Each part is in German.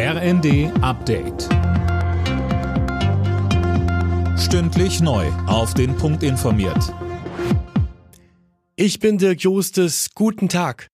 RND Update. Stündlich neu. Auf den Punkt informiert. Ich bin Dirk Jostes. Guten Tag.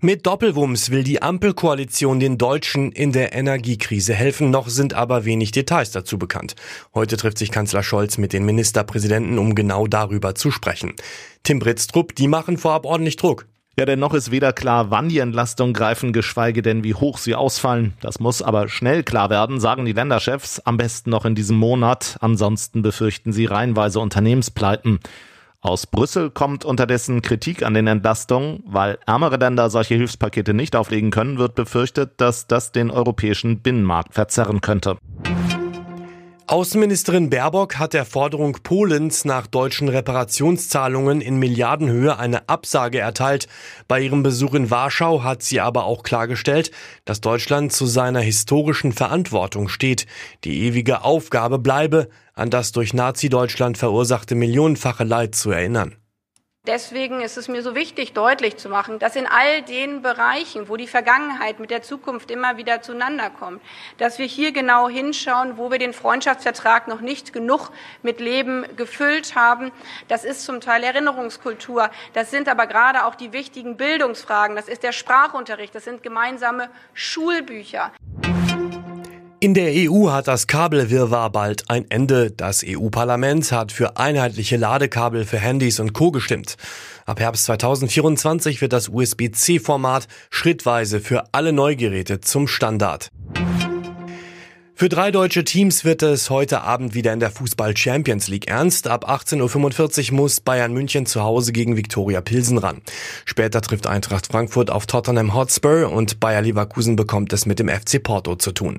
Mit Doppelwumms will die Ampelkoalition den Deutschen in der Energiekrise helfen, noch sind aber wenig Details dazu bekannt. Heute trifft sich Kanzler Scholz mit den Ministerpräsidenten, um genau darüber zu sprechen. Tim Britztrup, die machen vorab ordentlich Druck. Ja, denn noch ist weder klar, wann die Entlastungen greifen, geschweige denn, wie hoch sie ausfallen. Das muss aber schnell klar werden, sagen die Länderchefs, am besten noch in diesem Monat. Ansonsten befürchten sie reihenweise Unternehmenspleiten. Aus Brüssel kommt unterdessen Kritik an den Entlastungen. Weil ärmere Länder solche Hilfspakete nicht auflegen können, wird befürchtet, dass das den europäischen Binnenmarkt verzerren könnte. Außenministerin Baerbock hat der Forderung Polens nach deutschen Reparationszahlungen in Milliardenhöhe eine Absage erteilt. Bei ihrem Besuch in Warschau hat sie aber auch klargestellt, dass Deutschland zu seiner historischen Verantwortung steht. Die ewige Aufgabe bleibe, an das durch Nazi-Deutschland verursachte millionenfache Leid zu erinnern. Deswegen ist es mir so wichtig, deutlich zu machen, dass in all den Bereichen, wo die Vergangenheit mit der Zukunft immer wieder zueinander kommt, dass wir hier genau hinschauen, wo wir den Freundschaftsvertrag noch nicht genug mit Leben gefüllt haben. Das ist zum Teil Erinnerungskultur. Das sind aber gerade auch die wichtigen Bildungsfragen. Das ist der Sprachunterricht. Das sind gemeinsame Schulbücher. In der EU hat das Kabelwirrwarr bald ein Ende. Das EU-Parlament hat für einheitliche Ladekabel für Handys und Co. gestimmt. Ab Herbst 2024 wird das USB-C-Format schrittweise für alle Neugeräte zum Standard. Für drei deutsche Teams wird es heute Abend wieder in der Fußball Champions League ernst. Ab 18.45 Uhr muss Bayern München zu Hause gegen Viktoria Pilsen ran. Später trifft Eintracht Frankfurt auf Tottenham Hotspur und Bayer Leverkusen bekommt es mit dem FC Porto zu tun.